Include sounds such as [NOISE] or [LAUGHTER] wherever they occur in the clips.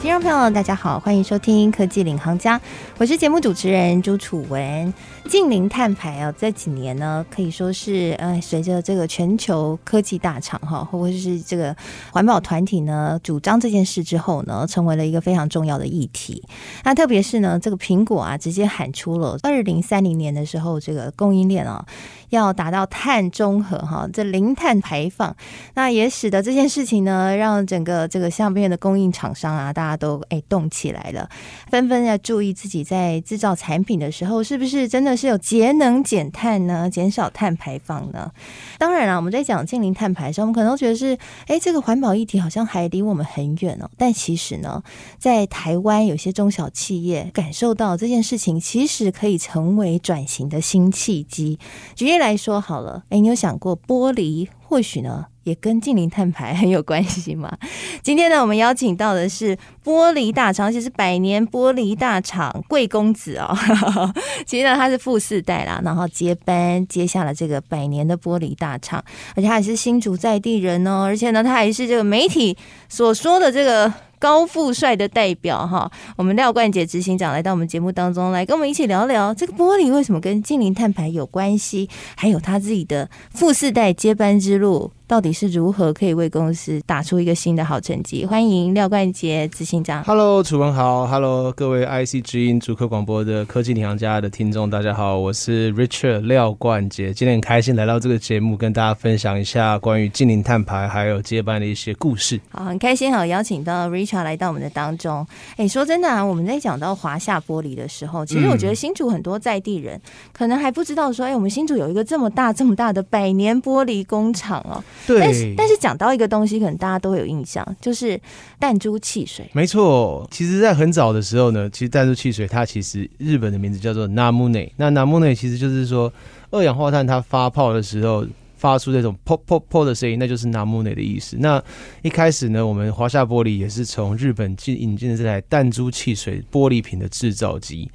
听众朋友，大家好，欢迎收听《科技领航家》，我是节目主持人朱楚文。近零碳排啊，这几年呢，可以说是呃，随着这个全球科技大厂哈，或者是这个环保团体呢，主张这件事之后呢，成为了一个非常重要的议题。那特别是呢，这个苹果啊，直接喊出了二零三零年的时候，这个供应链啊，要达到碳中和哈，这零碳排放。那也使得这件事情呢，让整个这个相片的供应厂商啊，大家都哎动起来了，纷纷要注意自己在制造产品的时候，是不是真的。是有节能减碳呢，减少碳排放呢？当然了，我们在讲净零碳排的时候，我们可能都觉得是，哎，这个环保议题好像还离我们很远哦。但其实呢，在台湾有些中小企业感受到这件事情，其实可以成为转型的新契机。举例来说好了，哎，你有想过玻璃或许呢？也跟近零碳排很有关系嘛。[LAUGHS] 今天呢，我们邀请到的是玻璃大厂，而且是百年玻璃大厂贵公子哦。[LAUGHS] 其实呢，他是富四代啦，然后接班接下了这个百年的玻璃大厂，而且他也是新竹在地人哦。而且呢，他还是这个媒体所说的这个。高富帅的代表哈，我们廖冠杰执行长来到我们节目当中来跟我们一起聊聊这个玻璃为什么跟近邻碳排有关系，还有他自己的富四代接班之路到底是如何可以为公司打出一个新的好成绩。欢迎廖冠杰执行长。Hello，楚文豪，Hello，各位 IC 之音主客广播的科技领航家的听众，大家好，我是 Richard 廖冠杰，今天很开心来到这个节目，跟大家分享一下关于近零碳排还有接班的一些故事。好，很开心好邀请到 Richard。来到我们的当中，哎，说真的啊，我们在讲到华夏玻璃的时候，其实我觉得新竹很多在地人可能还不知道说，哎，我们新竹有一个这么大、这么大的百年玻璃工厂哦。对。但是，但是讲到一个东西，可能大家都会有印象，就是弹珠汽水。没错，其实，在很早的时候呢，其实弹珠汽水它其实日本的名字叫做 Namune。那 Namune 其实就是说二氧化碳它发泡的时候。发出这种噗噗噗的声音，那就是 Namune 的意思。那一开始呢，我们华夏玻璃也是从日本进引进的这台弹珠汽水玻璃瓶的制造机。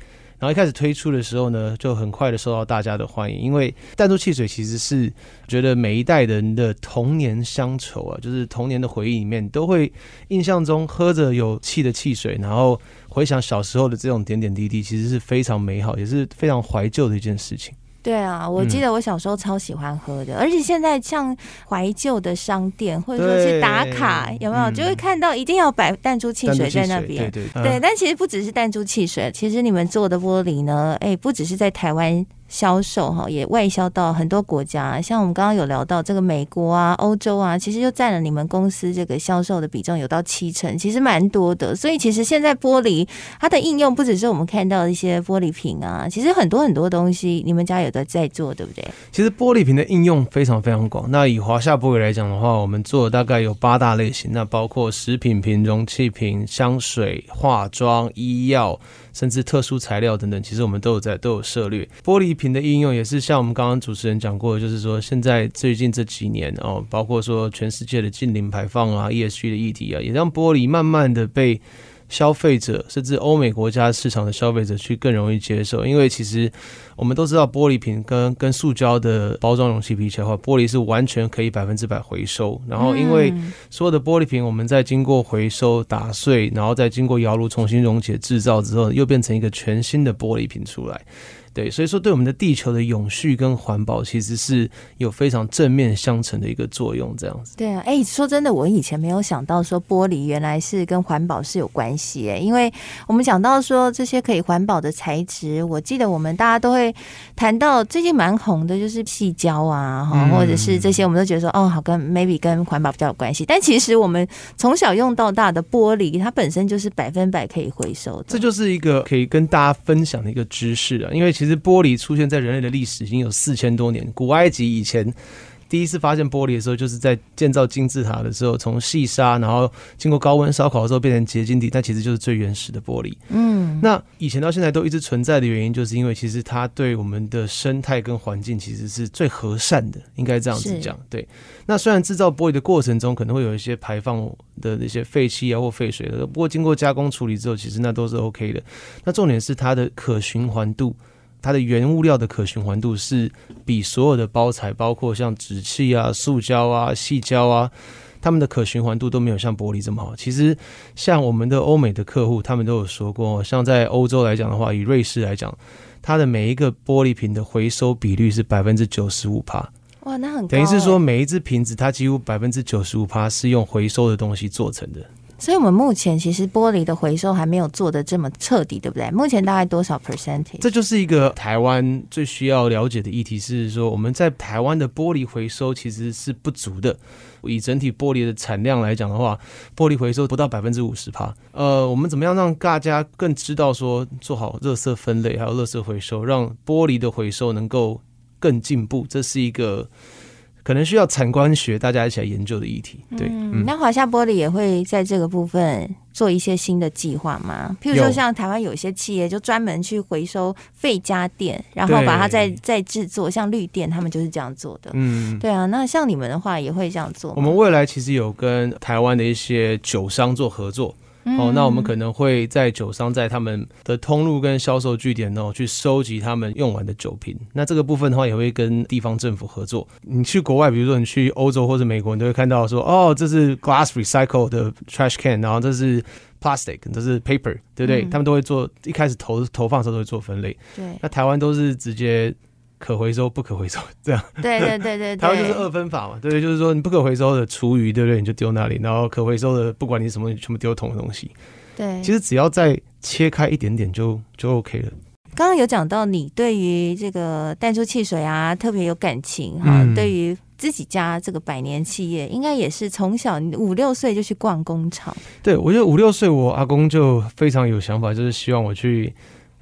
然后一开始推出的时候呢，就很快的受到大家的欢迎，因为弹珠汽水其实是觉得每一代人的童年乡愁啊，就是童年的回忆里面都会印象中喝着有气的汽水，然后回想小时候的这种点点滴滴，其实是非常美好，也是非常怀旧的一件事情。对啊，我记得我小时候超喜欢喝的，嗯、而且现在像怀旧的商店或者说去打卡，有没有、嗯、就会看到一定要摆弹珠汽水在那边？对对、对、对，但其实不只是弹珠汽水，其实你们做的玻璃呢，哎，不只是在台湾。销售哈也外销到很多国家，像我们刚刚有聊到这个美国啊、欧洲啊，其实就占了你们公司这个销售的比重有到七成，其实蛮多的。所以其实现在玻璃它的应用不只是我们看到的一些玻璃瓶啊，其实很多很多东西你们家有的在做，对不对？其实玻璃瓶的应用非常非常广。那以华夏玻璃来讲的话，我们做大概有八大类型，那包括食品瓶、容器瓶、香水、化妆、医药。甚至特殊材料等等，其实我们都有在都有涉略。玻璃瓶的应用也是像我们刚刚主持人讲过，就是说现在最近这几年哦，包括说全世界的近零排放啊、ESG 的议题啊，也让玻璃慢慢的被。消费者甚至欧美国家市场的消费者去更容易接受，因为其实我们都知道玻璃瓶跟跟塑胶的包装容器比起来的话，玻璃是完全可以百分之百回收。然后因为所有的玻璃瓶，我们在经过回收打碎，然后再经过窑炉重新溶解制造之后，又变成一个全新的玻璃瓶出来。对，所以说对我们的地球的永续跟环保，其实是有非常正面相乘的一个作用，这样子。对啊，哎、欸，说真的，我以前没有想到说玻璃原来是跟环保是有关系，哎，因为我们讲到说这些可以环保的材质，我记得我们大家都会谈到最近蛮红的就是细胶啊，哈、嗯，或者是这些，我们都觉得说哦，好跟 maybe 跟环保比较有关系，但其实我们从小用到大的玻璃，它本身就是百分百可以回收的。这就是一个可以跟大家分享的一个知识啊，因为其实玻璃出现在人类的历史已经有四千多年，古埃及以前第一次发现玻璃的时候，就是在建造金字塔的时候，从细沙，然后经过高温烧烤的时候变成结晶体，但其实就是最原始的玻璃。嗯，那以前到现在都一直存在的原因，就是因为其实它对我们的生态跟环境其实是最和善的，应该这样子讲。对，那虽然制造玻璃的过程中可能会有一些排放的那些废气啊或废水，不过经过加工处理之后，其实那都是 OK 的。那重点是它的可循环度。它的原物料的可循环度是比所有的包材，包括像纸器啊、塑胶啊、细胶啊，它们的可循环度都没有像玻璃这么好。其实，像我们的欧美的客户，他们都有说过，像在欧洲来讲的话，以瑞士来讲，它的每一个玻璃瓶的回收比率是百分之九十五帕。哇，那很。等于是说，每一只瓶子它几乎百分之九十五趴是用回收的东西做成的。所以，我们目前其实玻璃的回收还没有做得这么彻底，对不对？目前大概多少 percent？这就是一个台湾最需要了解的议题，是说我们在台湾的玻璃回收其实是不足的。以整体玻璃的产量来讲的话，玻璃回收不到百分之五十帕。呃，我们怎么样让大家更知道说做好垃圾分类，还有垃圾回收，让玻璃的回收能够更进步？这是一个。可能需要产官学大家一起来研究的议题，对。嗯，那华夏玻璃也会在这个部分做一些新的计划吗？譬如说，像台湾有一些企业就专门去回收废家电，然后把它再再制作，像绿电，他们就是这样做的。嗯，对啊。那像你们的话，也会这样做吗？我们未来其实有跟台湾的一些酒商做合作。哦，那我们可能会在酒商在他们的通路跟销售据点哦，去收集他们用完的酒瓶。那这个部分的话，也会跟地方政府合作。你去国外，比如说你去欧洲或者美国，你都会看到说，哦，这是 glass recycle 的 trash can，然后这是 plastic，这是 paper，对不对？嗯、他们都会做，一开始投投放的时候都会做分类。对。那台湾都是直接。可回收不可回收，这样对对对对，台湾就是二分法嘛，对，就是说你不可回收的厨余，对不对？你就丢那里，然后可回收的，不管你什么，你全部丢同的东西。对，其实只要再切开一点点就就 OK 了。刚刚有讲到你对于这个淡出汽水啊特别有感情哈，嗯、对于自己家这个百年企业，应该也是从小五六岁就去逛工厂。对，我觉得五六岁我阿公就非常有想法，就是希望我去。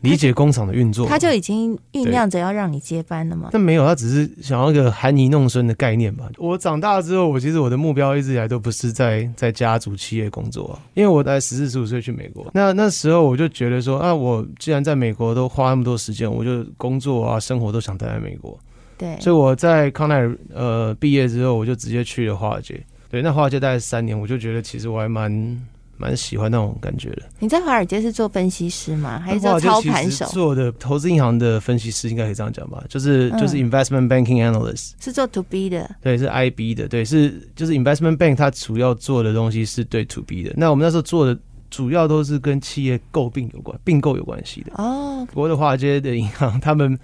理解工厂的运作，他就已经酝酿着要让你接班了吗？但没有，他只是想要一个含飴弄孙的概念吧。我长大之后，我其实我的目标一直以来都不是在在家族企业工作啊，因为我在十四十五岁去美国，那那时候我就觉得说，啊，我既然在美国都花那么多时间，我就工作啊生活都想待在美国。对，所以我在康奈尔呃毕业之后，我就直接去了华尔街。对，那华尔街待了三年，我就觉得其实我还蛮。蛮喜欢那种感觉的。你在华尔街是做分析师吗？还是做操盘手？做的投资银行的分析师，应该可以这样讲吧？就是就是 investment banking analyst，是做 to B 的。对，是 IB 的。对，是就是 investment bank，它主要做的东西是对 to B 的。那我们那时候做的主要都是跟企业购并有关、并购有关系的。哦，国的华尔街的银行，他们。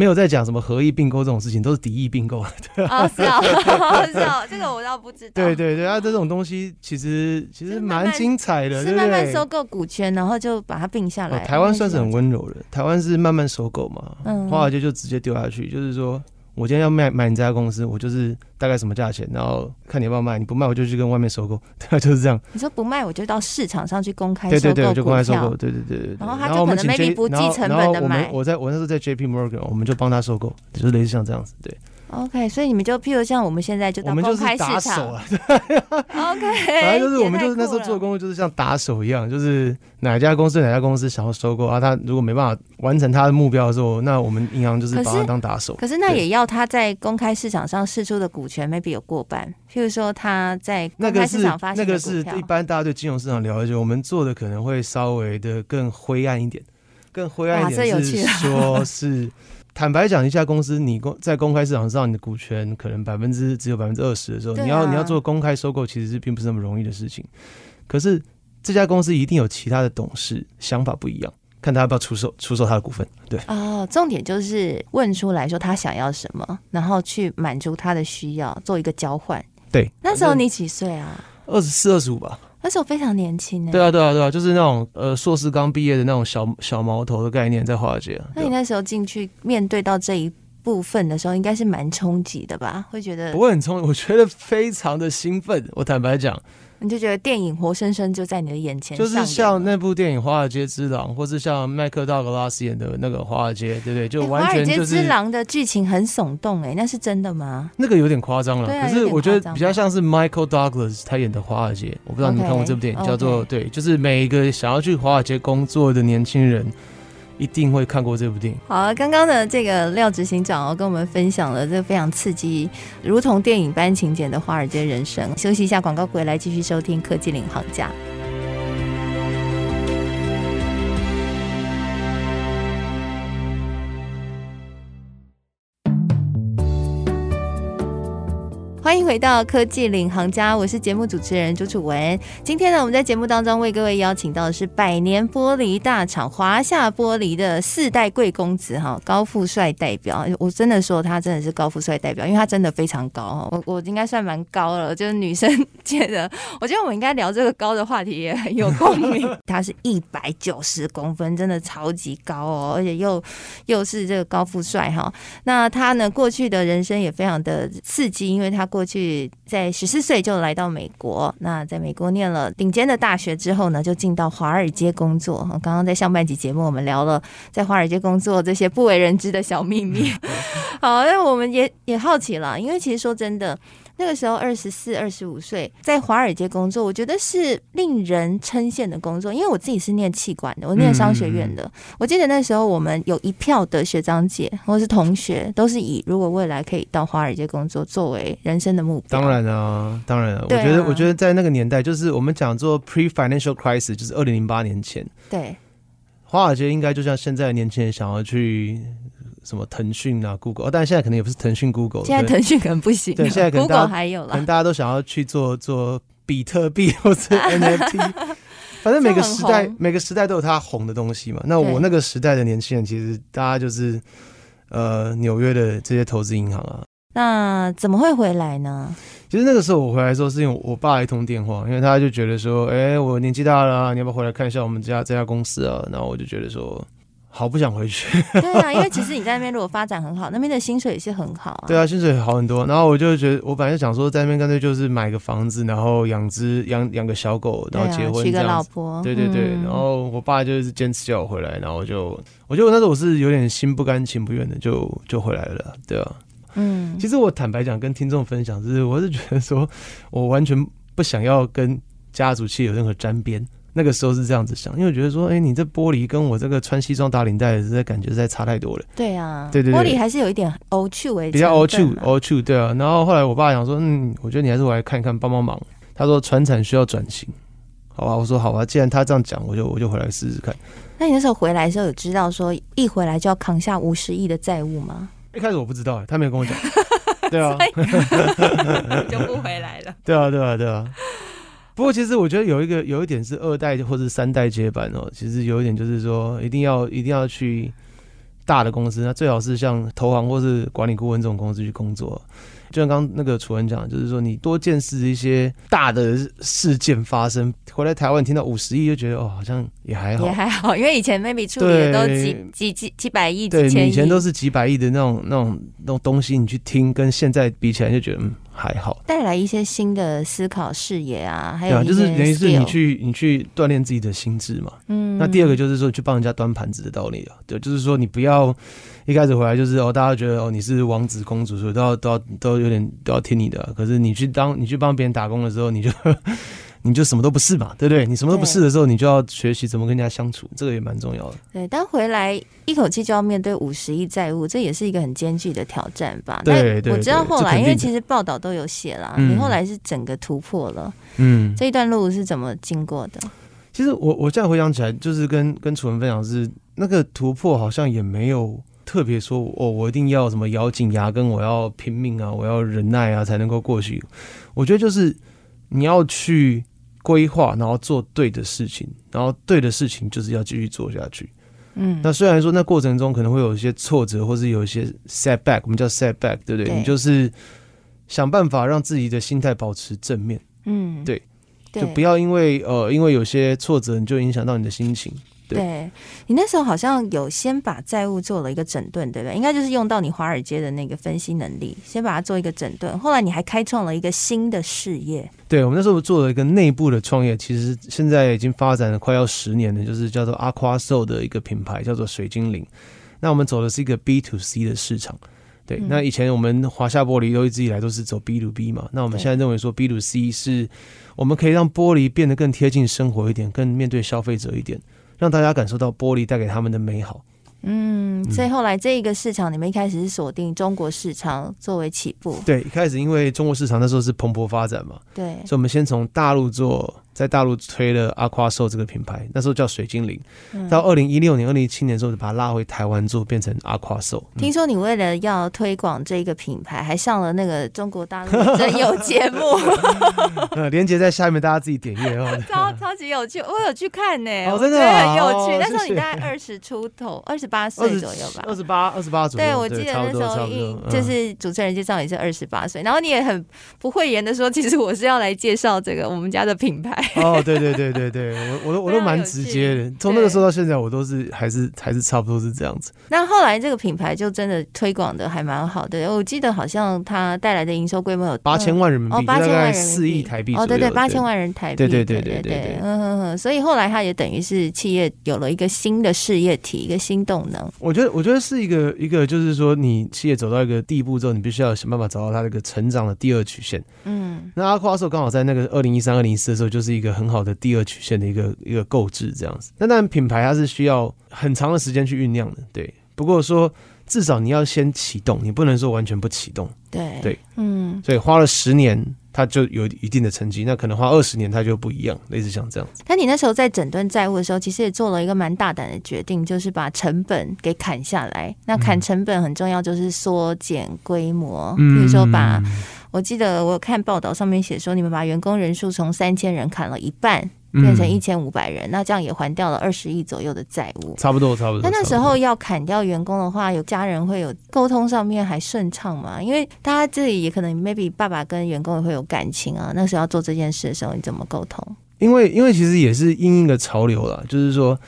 没有在讲什么合意并购这种事情，都是敌意并购。对 [LAUGHS] 啊，是啊，[LAUGHS] 是啊，这个我倒不知道。对对对，啊，这种东西其实其实蛮精彩的，是慢慢收购股权，然后就把它并下来。台湾算是很温柔的，台湾是慢慢收购嘛，嗯，华尔街就直接丢下去，就是说。我今天要卖买你这家公司，我就是大概什么价钱，然后看你要不要卖，你不卖我就去跟外面收购，[LAUGHS] 对，就是这样。你说不卖我就到市场上去公开收购，对对对，我就公开收购，对对对对。然后他就可能 maybe 不计成本的买。我在我那时候在 JP Morgan，我们就帮他收购，就是类似像这样子，对。OK，所以你们就譬如像我们现在就到公开市场 [LAUGHS] 了。OK，反正就是我们就是那时候做的工作就是像打手一样，就是哪家公司哪家公司想要收购啊，他如果没办法完成他的目标的时候，那我们银行就是把他当打手。可是，那也要他在公开市场上试出的股权 maybe 有过半，譬如说他在公开市场发行那个是一般大家对金融市场了解，我们做的可能会稍微的更灰暗一点，更灰暗一点是说是。坦白讲，一家公司你公在公开市场上，你的股权可能百分之只有百分之二十的时候，啊、你要你要做公开收购，其实是并不是那么容易的事情。可是这家公司一定有其他的董事想法不一样，看他要不要出售出售他的股份。对哦，重点就是问出来说他想要什么，然后去满足他的需要，做一个交换。对，那时候你几岁啊？二十四、二十五吧。那时候非常年轻呢。对啊，对啊，对啊，就是那种呃，硕士刚毕业的那种小小毛头的概念，在华尔街。那你那时候进去面对到这一部分的时候，应该是蛮冲击的吧？会觉得不会很冲击，我觉得非常的兴奋。我坦白讲，你就觉得电影活生生就在你的眼前，就是像那部电影《华尔街之狼》，或是像麦克道格拉斯演的那个《华尔街》，对不对？就完全就是《华尔街之狼》的剧情很耸动，哎，那是真的吗？那个有点夸张了，啊、可是我觉得比较像是 Michael Douglas 他演的《华尔街》，我不知道你们看过这部电影，okay, 叫做.对，就是每一个想要去华尔街工作的年轻人。一定会看过这部电影。好，刚刚的这个廖执行长哦，跟我们分享了这非常刺激、如同电影般情节的华尔街人生。休息一下，广告回来继续收听《科技领航家》。欢迎回到科技领航家，我是节目主持人朱楚文。今天呢，我们在节目当中为各位邀请到的是百年玻璃大厂华夏玻璃的四代贵公子哈，高富帅代表。我真的说他真的是高富帅代表，因为他真的非常高哈。我我应该算蛮高了，就是女生觉得，我觉得我们应该聊这个高的话题也很有共鸣。[LAUGHS] 他是一百九十公分，真的超级高哦，而且又又是这个高富帅哈。那他呢，过去的人生也非常的刺激，因为他过过去在十四岁就来到美国，那在美国念了顶尖的大学之后呢，就进到华尔街工作。刚刚在上半集节目，我们聊了在华尔街工作这些不为人知的小秘密。[LAUGHS] 好，那我们也也好奇了，因为其实说真的。那个时候二十四、二十五岁，在华尔街工作，我觉得是令人称羡的工作。因为我自己是念气管的，我念商学院的。嗯、我记得那时候我们有一票的学长姐或是同学，都是以如果未来可以到华尔街工作作为人生的目标。当然啊，当然、啊，我觉得，我觉得在那个年代，就是我们讲做 pre-financial crisis，就是二零零八年前，对，华尔街应该就像现在的年轻人想要去。什么腾讯啊，Google，哦，但现在可能也不是腾讯 Google，现在腾讯可能不行。对，现在可能 Google 还有了，可能大家都想要去做做比特币或者 [LAUGHS] NFT，反正每个时代每个时代都有它红的东西嘛。那我那个时代的年轻人，其实大家就是呃纽约的这些投资银行啊。那怎么会回来呢？其实那个时候我回来的时候是因为我爸一通电话，因为他就觉得说，哎、欸，我年纪大了啊，你要不要回来看一下我们家这家公司啊？然后我就觉得说。好不想回去。对啊，因为其实你在那边如果发展很好，那边的薪水也是很好啊。对啊，薪水好很多。然后我就觉得，我本来就想说，在那边干脆就是买个房子，然后养只养养个小狗，然后结婚，娶个老婆。对对对。然后我爸就是坚持叫我回来，然后就我觉得我那时候我是有点心不甘情不愿的，就就回来了。对啊。嗯。其实我坦白讲，跟听众分享，就是我是觉得说，我完全不想要跟家族企业有任何沾边。那个时候是这样子想，因为我觉得说，哎、欸，你这玻璃跟我这个穿西装打领带的，这感觉实在差太多了。对啊，对对对，玻璃还是有一点 school 为主，比较 old school，old school，对啊。然后后来我爸想说，嗯，我觉得你还是回来看一看，帮帮忙。他说船产需要转型，好吧？我说好吧，既然他这样讲，我就我就回来试试看。那你那时候回来的时候有知道说一回来就要扛下五十亿的债务吗？一开始我不知道，他没有跟我讲。对啊，[LAUGHS] [LAUGHS] 就不回来了。对啊，对啊，对啊。不过，其实我觉得有一个有一点是二代或者三代接班哦。其实有一点就是说，一定要一定要去大的公司，那最好是像投行或是管理顾问这种公司去工作。就像刚刚那个楚文讲，就是说你多见识一些大的事件发生，回来台湾听到五十亿就觉得哦，好像也还好，也还好，因为以前 maybe 处理的都几几几几百亿、对，几千亿，以前都是几百亿的那种那种那种东西，你去听跟现在比起来就觉得嗯还好，带来一些新的思考视野啊，还有、啊、就是等于是你去你去锻炼自己的心智嘛。嗯，那第二个就是说去帮人家端盘子的道理啊，对，就是说你不要。一开始回来就是哦，大家觉得哦你是王子公主，所以都要都要都有点都要听你的。可是你去当你去帮别人打工的时候，你就你就什么都不是嘛，对不对？你什么都不是的时候，你就要学习怎么跟人家相处，这个也蛮重要的。对，但回来一口气就要面对五十亿债务，这也是一个很艰巨的挑战吧？对对，我知道后来，因为其实报道都有写了，你后来是整个突破了。嗯，这一段路是怎么经过的？其实我我现在回想起来，就是跟跟楚文分享是那个突破，好像也没有。特别说哦，我一定要什么咬紧牙根，我要拼命啊，我要忍耐啊，才能够过去。我觉得就是你要去规划，然后做对的事情，然后对的事情就是要继续做下去。嗯，那虽然说那过程中可能会有一些挫折，或是有一些 setback，我们叫 setback，对不对？对，你就是想办法让自己的心态保持正面。嗯，对，就不要因为呃，因为有些挫折你就影响到你的心情。对，你那时候好像有先把债务做了一个整顿，对不对？应该就是用到你华尔街的那个分析能力，先把它做一个整顿。后来你还开创了一个新的事业。对，我们那时候做了一个内部的创业，其实现在已经发展了快要十年了，就是叫做 Aquasoul 的一个品牌，叫做水精灵。那我们走的是一个 B to C 的市场。对，嗯、那以前我们华夏玻璃都一直以来都是走 B to B 嘛，那我们现在认为说 B to C 是我们可以让玻璃变得更贴近生活一点，更面对消费者一点，让大家感受到玻璃带给他们的美好。嗯，所以后来这一个市场，你们一开始是锁定中国市场作为起步。对，一开始因为中国市场那时候是蓬勃发展嘛，对，所以我们先从大陆做。在大陆推了 Aquasoul 这个品牌，那时候叫水精灵。到二零一六年、二零一七年的时候，就把它拉回台湾做，变成 Aquasoul。听说你为了要推广这个品牌，还上了那个中国大陆 [LAUGHS] 真有节目。呃，[LAUGHS] 连接在下面，大家自己点阅哦。超 [LAUGHS] 超级有趣，我有去看呢，哦，真的很有趣。那时候你大概二十出头，二十八岁左右吧，二十八，二十八左右。对，我记得那时候就是主持人介绍你是二十八岁，然后你也很不讳言的说，其实我是要来介绍这个我们家的品牌。哦，对 [LAUGHS] 对对。对对对，我我都我都蛮直接的，从那个时候到现在，我都是还是还是差不多是这样子。那后来这个品牌就真的推广的还蛮好的，我记得好像它带来的营收规模有八千万人民币，哦，八千万人民币，四亿台币。哦，对对，八千万人台币，对对对对对对，嗯嗯嗯。所以后来它也等于是企业有了一个新的事业体，一个新动能。我觉得我觉得是一个一个，就是说你企业走到一个地步之后，你必须要想办法找到它这个成长的第二曲线。嗯，那 Aquasoul 刚好在那个二零一三、二零一四的时候，就是一个很好的第二曲线的一个。一个购置这样子，那当然品牌它是需要很长的时间去酝酿的，对。不过说至少你要先启动，你不能说完全不启动，对对，嗯。所以花了十年，它就有一定的成绩。那可能花二十年，它就不一样，类似像这样子。那你那时候在整顿债务的时候，其实也做了一个蛮大胆的决定，就是把成本给砍下来。那砍成本很重要，就是缩减规模，比如说把，我记得我看报道上面写说，你们把员工人数从三千人砍了一半。变成一千五百人，嗯，那这样也还掉了二十亿左右的债务，差不多，差不多。那那时候要砍掉员工的话，有家人会有沟通上面还顺畅吗？因为大家这里也可能 maybe 爸爸跟员工也会有感情啊。那时候要做这件事的时候，你怎么沟通？因为因为其实也是因应的潮流了，就是说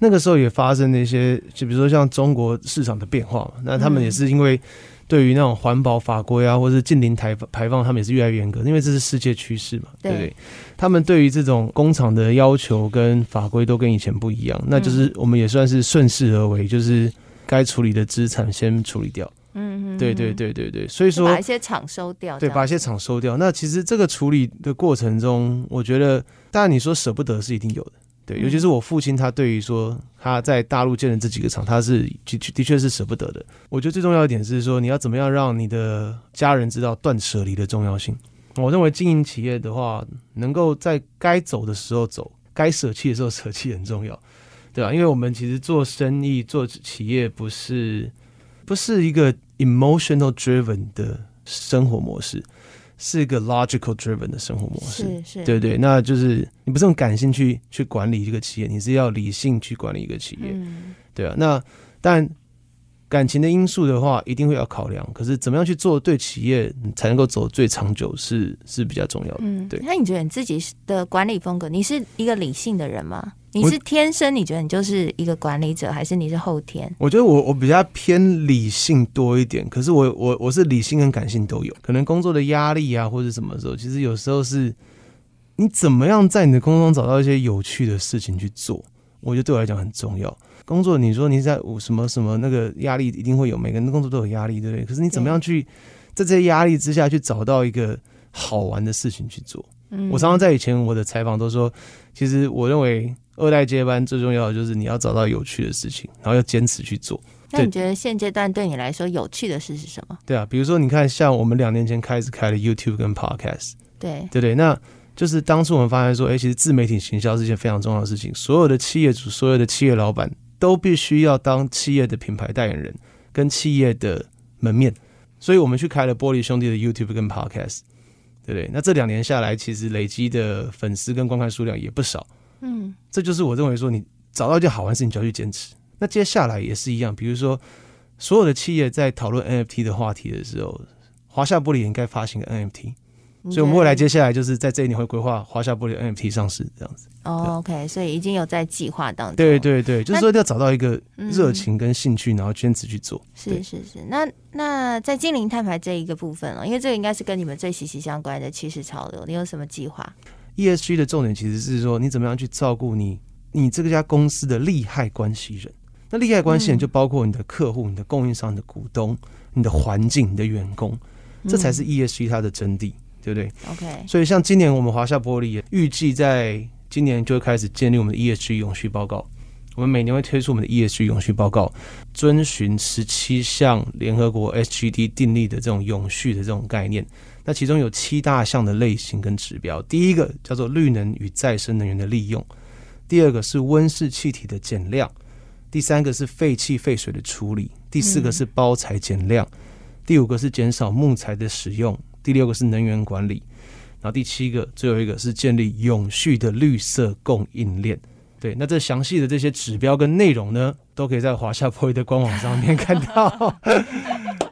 那个时候也发生了一些，就比如说像中国市场的变化嘛，那他们也是因为。对于那种环保法规啊，或者是近零排排放，他们也是越来越严格，因为这是世界趋势嘛，对不对？他们对于这种工厂的要求跟法规都跟以前不一样，那就是我们也算是顺势而为，就是该处理的资产先处理掉。嗯嗯，对对对对对，所以说把一些厂收掉，对，把一些厂收掉。那其实这个处理的过程中，我觉得当然你说舍不得是一定有的。对，尤其是我父亲，他对于说他在大陆建的这几个厂，他是的的确是舍不得的。我觉得最重要一点是说，你要怎么样让你的家人知道断舍离的重要性。我认为经营企业的话，能够在该走的时候走，该舍弃的时候舍弃很重要，对吧？因为我们其实做生意、做企业不是不是一个 emotional driven 的生活模式。是一个 logical driven 的生活模式，是是，对对，那就是你不是用感性去去管理一个企业，你是要理性去管理一个企业，嗯、对啊。那但感情的因素的话，一定会要考量。可是怎么样去做对企业才能够走最长久是，是是比较重要的。嗯，对。那你觉得你自己的管理风格，你是一个理性的人吗？你是天生你觉得你就是一个管理者，还是你是后天？我觉得我我比较偏理性多一点，可是我我我是理性跟感性都有。可能工作的压力啊，或者什么时候，其实有时候是你怎么样在你的工作中找到一些有趣的事情去做，我觉得对我来讲很重要。工作你说你在什么什么那个压力一定会有，每个人的工作都有压力，对不对？可是你怎么样去在这些压力之下去找到一个好玩的事情去做？嗯，我常常在以前我的采访都说，其实我认为。二代接班最重要的就是你要找到有趣的事情，然后要坚持去做。那你觉得现阶段对你来说有趣的事是什么？对啊，比如说你看，像我们两年前开始开了 YouTube 跟 Podcast，对对对，那就是当初我们发现说，哎、欸，其实自媒体行销是一件非常重要的事情。所有的企业主、所有的企业老板都必须要当企业的品牌代言人跟企业的门面，所以我们去开了玻璃兄弟的 YouTube 跟 Podcast，对不对？那这两年下来，其实累积的粉丝跟观看数量也不少。嗯，这就是我认为说，你找到一件好玩的事情就要去坚持。那接下来也是一样，比如说所有的企业在讨论 NFT 的话题的时候，华夏玻璃也应该发行个 NFT。所以我们未来接下来就是在这一年会规划华夏玻璃 NFT 上市这样子。哦，OK，所以已经有在计划当中。对对对，就是说要找到一个热情跟兴趣，然后坚持去做。是是是，那那在精灵碳排这一个部分了，因为这个应该是跟你们最息息相关的趋势潮流，你有什么计划？ESG 的重点其实是说，你怎么样去照顾你你这个家公司的利害关系人。那利害关系人就包括你的客户、你的供应商、你的股东、你的环境、你的员工，这才是 ESG 它的真谛，对不对？OK。所以像今年我们华夏玻璃也预计在今年就会开始建立我们的 ESG 永续报告。我们每年会推出我们的 ESG 永续报告，遵循十七项联合国 SGD 订立的这种永续的这种概念。那其中有七大项的类型跟指标，第一个叫做绿能与再生能源的利用，第二个是温室气体的减量。第三个是废气废水的处理，第四个是包材减量，第五个是减少木材的使用，第六个是能源管理，然后第七个最后一个是建立永续的绿色供应链。对，那这详细的这些指标跟内容呢，都可以在华夏玻璃的官网上面看到。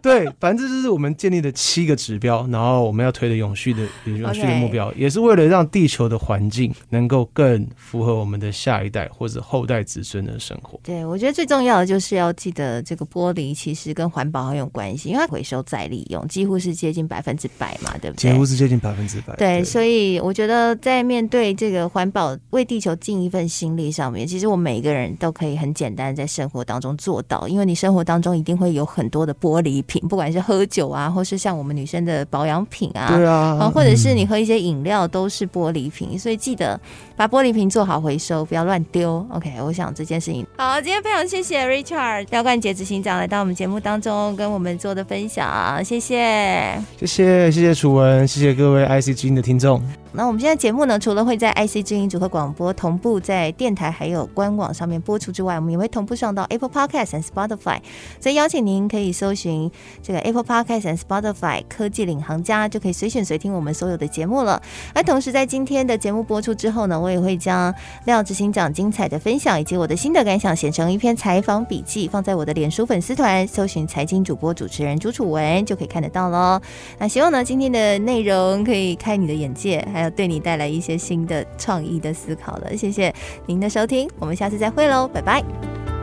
对，反正这就是我们建立的七个指标，然后我们要推的永续的永续的目标.也是为了让地球的环境能够更符合我们的下一代或者后代子孙的生活。对，我觉得最重要的就是要记得，这个玻璃其实跟环保很有关系，因为它回收再利用几乎是接近百分之百嘛，对不对？几乎是接近百分之百。对，所以我觉得在面对这个环保为地球尽一份心力上面，其实我们每一个人都可以很简单在生活当中做到，因为你生活当中一定会有很多的玻璃瓶。不管是喝酒啊，或是像我们女生的保养品啊，对啊，或者是你喝一些饮料，都是玻璃瓶，嗯，所以记得把玻璃瓶做好回收，不要乱丢。OK，我想这件事情好。今天非常谢谢 Richard 廖冠杰执行长来到我们节目当中跟我们做的分享，谢谢，谢谢，谢谢楚文，谢谢各位 IC 之音的听众。那我们现在节目呢，除了会在 IC 之音组合广播同步在电台还有官网上面播出之外，我们也会同步上到 Apple Podcast 和 Spotify，所以邀请您可以搜寻这个 Apple Podcast 和 Spotify 科技领航家，就可以随选随听我们所有的节目了。而同时在今天的节目播出之后呢，我也会将廖执行长精彩的分享以及我的心得感想写成一篇采访笔记，放在我的脸书粉丝团，搜寻财经主播主持人朱楚文就可以看得到喽。那希望呢今天的内容可以开你的眼界，还有。对你带来一些新的创意的思考了，谢谢您的收听，我们下次再会喽，拜拜。